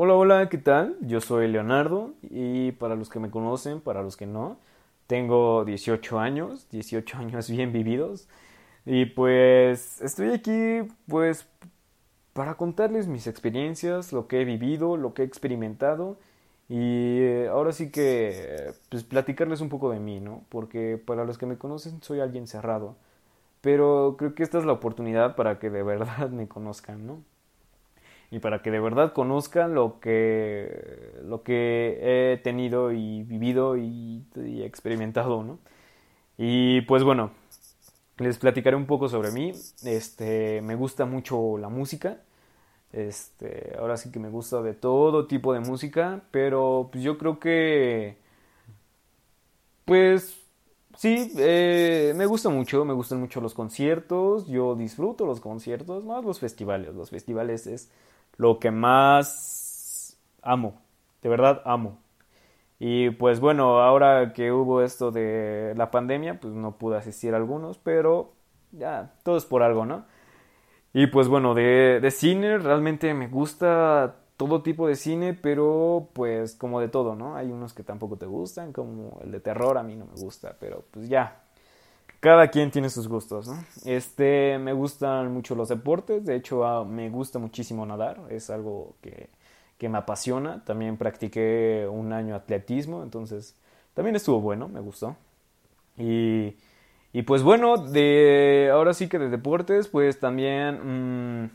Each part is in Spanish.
Hola, hola, ¿qué tal? Yo soy Leonardo y para los que me conocen, para los que no, tengo 18 años, 18 años bien vividos y pues estoy aquí pues para contarles mis experiencias, lo que he vivido, lo que he experimentado y eh, ahora sí que pues platicarles un poco de mí, ¿no? Porque para los que me conocen soy alguien cerrado, pero creo que esta es la oportunidad para que de verdad me conozcan, ¿no? Y para que de verdad conozcan lo que, lo que he tenido y vivido y, experimentado, ¿no? Y pues bueno, les platicaré un poco sobre mí. Este, me gusta mucho la música. Este, ahora sí que me gusta de todo tipo de música, pero pues yo creo que pues sí, eh, me gusta mucho, me gustan mucho los conciertos, yo disfruto los conciertos, más los festivales. Los festivales es lo que más amo, de verdad amo. Y pues bueno, ahora que hubo esto de la pandemia, pues no pude asistir a algunos, pero ya, todo es por algo, ¿no? Y pues bueno, de, de cine realmente me gusta todo tipo de cine, pero pues como de todo, ¿no? Hay unos que tampoco te gustan, como el de terror a mí no me gusta, pero pues ya, cada quien tiene sus gustos, ¿no? Este, me gustan mucho los deportes, de hecho ah, me gusta muchísimo nadar, es algo que, que, me apasiona, también practiqué un año atletismo, entonces también estuvo bueno, me gustó. Y, y pues bueno, de, ahora sí que de deportes, pues también mmm,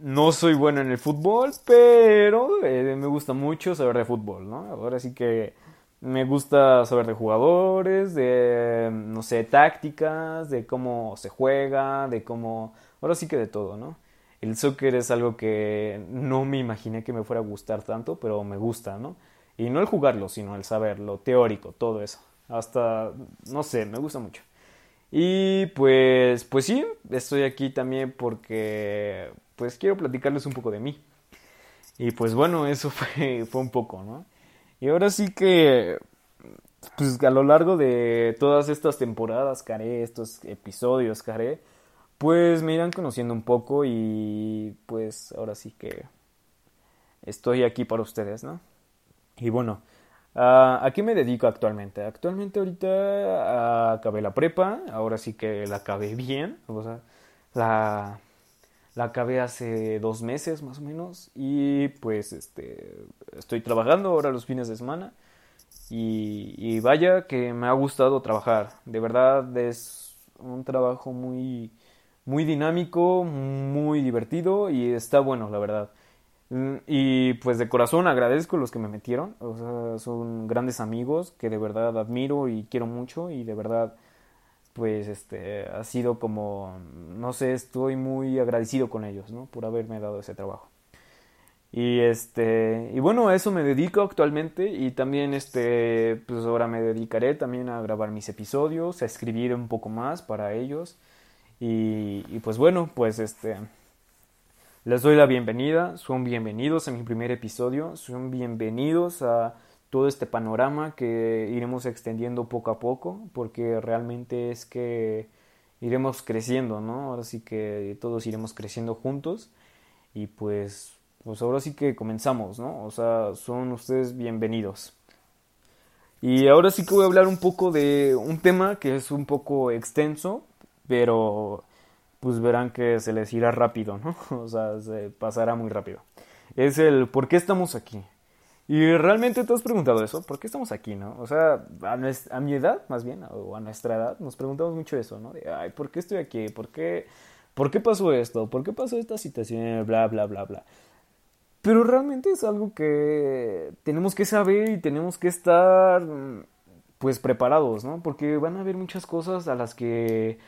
no soy bueno en el fútbol, pero eh, me gusta mucho saber de fútbol, ¿no? Ahora sí que me gusta saber de jugadores, de, no sé, tácticas, de cómo se juega, de cómo... Ahora sí que de todo, ¿no? El soccer es algo que no me imaginé que me fuera a gustar tanto, pero me gusta, ¿no? Y no el jugarlo, sino el saberlo, teórico, todo eso. Hasta, no sé, me gusta mucho. Y pues, pues sí, estoy aquí también porque, pues quiero platicarles un poco de mí. Y pues bueno, eso fue, fue un poco, ¿no? Y ahora sí que, pues a lo largo de todas estas temporadas que haré, estos episodios que haré, pues me irán conociendo un poco y pues ahora sí que estoy aquí para ustedes, ¿no? Y bueno, ¿a qué me dedico actualmente? Actualmente ahorita acabé la prepa, ahora sí que la acabé bien, o sea, la la acabé hace dos meses más o menos y pues este estoy trabajando ahora los fines de semana y, vaya que me ha gustado trabajar. De verdad es un trabajo muy muy dinámico, muy divertido y está bueno, la verdad. Mm, y pues de corazón agradezco los que me metieron, son grandes amigos que de verdad admiro y quiero mucho y de verdad pues este ha sido como no sé estoy muy agradecido con ellos no por haberme dado ese trabajo. Y este y bueno a eso me dedico actualmente y también este pues ahora me dedicaré también a grabar mis episodios a escribir un poco más para ellos. Y, y pues bueno pues este les doy la bienvenida son bienvenidos a mi primer episodio son bienvenidos a todo este panorama que iremos extendiendo poco a poco, porque realmente es que iremos creciendo, ¿no? Ahora sí que todos iremos creciendo juntos y pues, pues ahora sí que comenzamos, ¿no? O sea, son ustedes bienvenidos. Y ahora sí que voy a hablar un poco de un tema que es un poco extenso, pero pues verán que se les irá rápido, ¿no? O sea, se pasará muy rápido. Es el por qué estamos aquí. Y realmente te has preguntado eso, ¿por qué estamos aquí, no? O sea, a, mi edad, más bien, o a nuestra edad, nos preguntamos mucho eso, ¿no? De, ay, ¿por qué estoy aquí? ¿Por qué, ¿Por qué pasó esto? ¿Por qué pasó esta situación? Bla, bla, bla, bla. Pero realmente es algo que tenemos que saber y tenemos que estar, pues, preparados, ¿no? Porque van a haber muchas cosas a las que,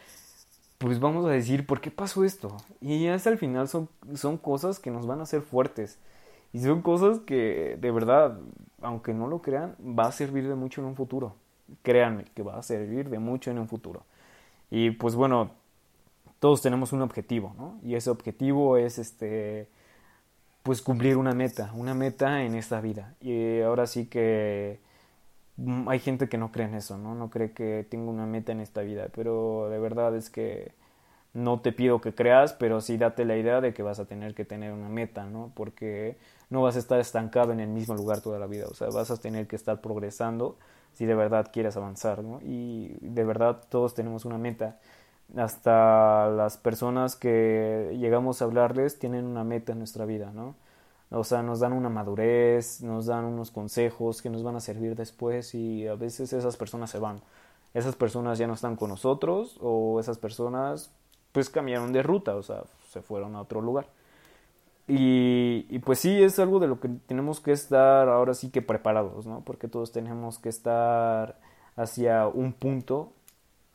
pues, vamos a decir, ¿por qué pasó esto? Y hasta el final son, son cosas que nos van a hacer fuertes y son cosas que de verdad, aunque no lo crean, va a servir de mucho en un futuro. Créanme que va a servir de mucho en un futuro. Y pues bueno, todos tenemos un objetivo, ¿no? Y ese objetivo es este pues cumplir una meta, una meta en esta vida. Y ahora sí que mm, hay gente que no cree en eso, ¿no? No cree que tengo una meta en esta vida, pero de verdad es que no te pido que creas, pero sí date la idea de que vas a tener que tener una meta, ¿no? Porque no vas a estar estancado en el mismo lugar toda la vida, o sea, vas a tener que estar progresando si de verdad quieres avanzar, ¿no? Y de verdad todos tenemos una meta. Hasta las personas que llegamos a hablarles tienen una meta en nuestra vida, ¿no? O sea, nos dan una madurez, nos dan unos consejos que nos van a servir después y a veces esas personas se van. Esas personas ya no están con nosotros o esas personas pues cambiaron de ruta, o sea, se fueron a otro lugar. Y, pues sí, es algo de lo que tenemos que estar ahora sí que preparados, ¿no? Porque todos tenemos que estar hacia un punto,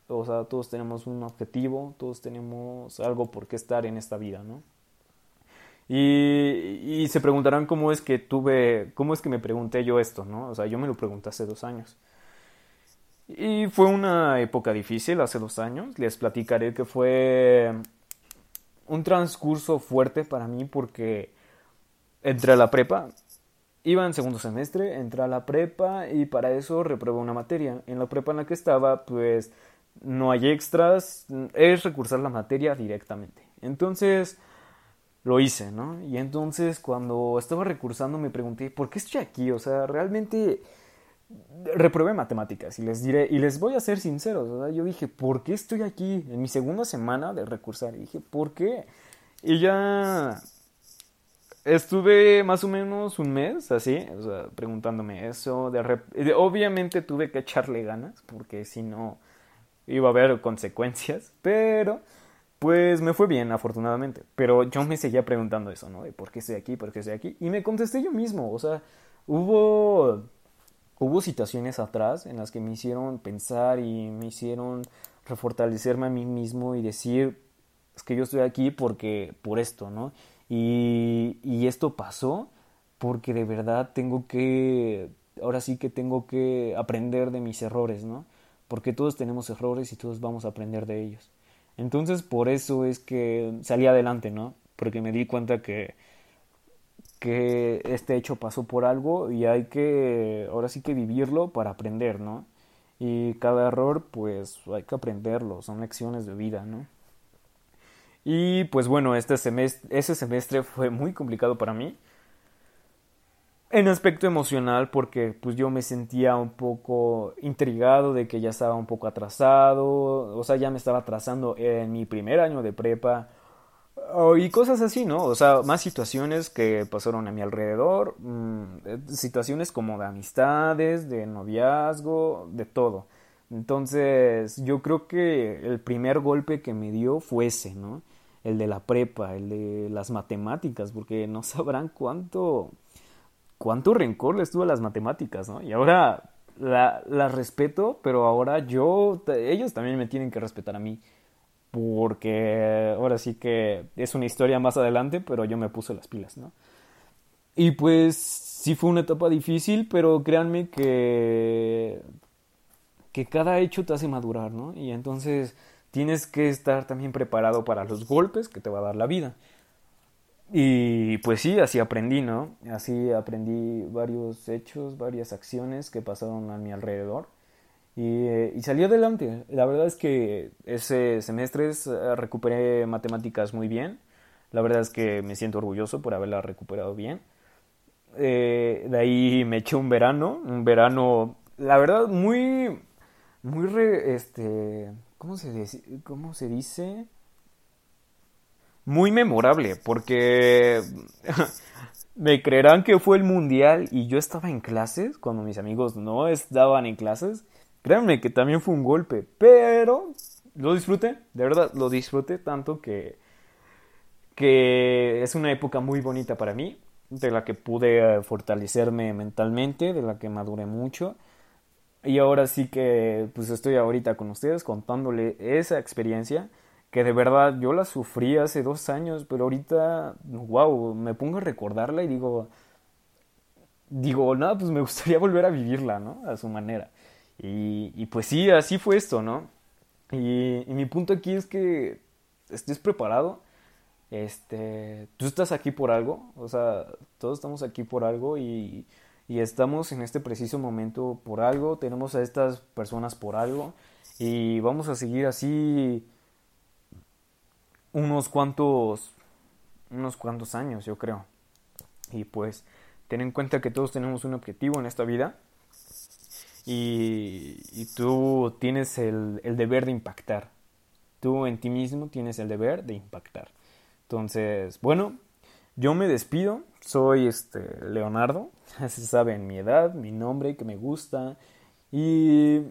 o sea, todos tenemos un objetivo, todos tenemos algo por qué estar en esta vida, ¿no? Y, y se preguntarán cómo es que tuve, cómo es que me pregunté yo esto, ¿no? O sea, yo me lo pregunté hace dos años. Y fue una época difícil hace dos años. Les platicaré que fue un transcurso fuerte para mí porque entré a la prepa. Iba en segundo semestre, entré a la prepa y para eso reprobé una materia. En la prepa en la que estaba, pues no hay extras, es recursar la materia directamente. Entonces lo hice, ¿no? Y entonces cuando estaba recursando me pregunté, ¿por qué estoy aquí? O sea, realmente reprobé matemáticas y les diré, y les voy a ser sinceros, yo dije, ¿por qué estoy aquí en mi segunda semana de recursar? Dije, ¿por qué? Y ya estuve más o menos un mes así, o sea, preguntándome eso, obviamente tuve que echarle ganas, porque si no iba a haber consecuencias, pero pues me fue bien, afortunadamente, pero yo me seguía preguntando eso, ¿no? De por qué estoy aquí, por qué estoy aquí, y me contesté yo mismo, o sea, hubo hubo situaciones atrás en las que me hicieron pensar y me hicieron refortalecerme a mí mismo y decir, es que yo estoy aquí porque, por esto, ¿no? Y, esto pasó porque de verdad tengo que, ahora sí que tengo que aprender de mis errores, ¿no? Porque todos tenemos errores y todos vamos a aprender de ellos. Entonces por eso es que salí adelante, ¿no? Porque me di cuenta que que este hecho pasó por algo y hay que, ahora sí que vivirlo para aprender, ¿no? Y cada error, pues hay que aprenderlo, son lecciones de vida, ¿no? Y pues bueno, este semestre, ese semestre fue muy complicado para mí. En aspecto emocional, porque pues yo me sentía un poco intrigado de que ya estaba un poco atrasado, o sea, ya me estaba atrasando en mi primer año de prepa, y cosas así, ¿no? O sea, más situaciones que pasaron a mi alrededor, mm, eh, situaciones como de amistades, de noviazgo, de todo. Entonces, yo creo que el primer golpe que me dio fue ese, ¿no? El de la prepa, el de las matemáticas, porque no sabrán cuánto, cuánto rencor les tuve a las matemáticas, ¿no? Y ahora las la respeto, pero ahora yo, ellos también me tienen que respetar a mí porque ahora sí que es una historia más adelante, pero yo me puse las pilas, ¿no? Y pues sí fue una etapa difícil, pero créanme que que cada hecho te hace madurar, ¿no? Y entonces tienes que estar también preparado para los golpes que te va a dar la vida. Y pues sí, así aprendí, ¿no? Así aprendí varios hechos, varias acciones que pasaron a mi alrededor y, y, salí adelante. La verdad es que ese semestre eh, recuperé matemáticas muy bien. La verdad es que me siento orgulloso por haberla recuperado bien. Eh, de ahí me eché un verano, un verano, la verdad, muy, muy, este, ¿cómo se, dice? ¿cómo se dice? Muy memorable, porque me creerán que fue el mundial y yo estaba en clases cuando mis amigos no estaban en clases Créanme que también fue un golpe, pero lo disfruté, de verdad, lo disfruté tanto que, que es una época muy bonita para mí, de la que pude fortalecerme mentalmente, de la que maduré mucho. Y ahora sí que pues estoy ahorita con ustedes contándole esa experiencia que de verdad yo la sufrí hace dos años, pero ahorita, wow, me pongo a recordarla y digo, digo, nada, pues me gustaría volver a vivirla, ¿no? A su manera. Y, pues sí, así fue esto, ¿no? Y, mi punto aquí es que estés preparado. Este, tú estás aquí por algo, o sea, todos estamos aquí por algo y, y estamos en este preciso momento por algo, tenemos a estas personas por algo y vamos a seguir así unos cuantos, unos cuantos años, yo creo. Y pues, ten en cuenta que todos tenemos un objetivo en esta vida y, tú tienes el, el deber de impactar. Tú en ti mismo tienes el deber de impactar. Entonces, bueno, yo me despido. Soy este Leonardo. Se saben mi edad, mi nombre, que me gusta. Y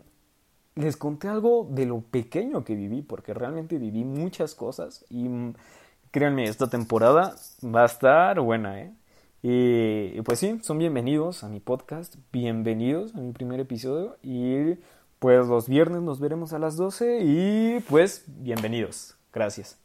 les conté algo de lo pequeño que viví, porque realmente viví muchas cosas. Y créanme, esta temporada va a estar buena, ¿eh? Y, pues sí, son bienvenidos a mi podcast, bienvenidos a mi primer episodio. Y pues los viernes nos veremos a las 12 y pues bienvenidos. Gracias.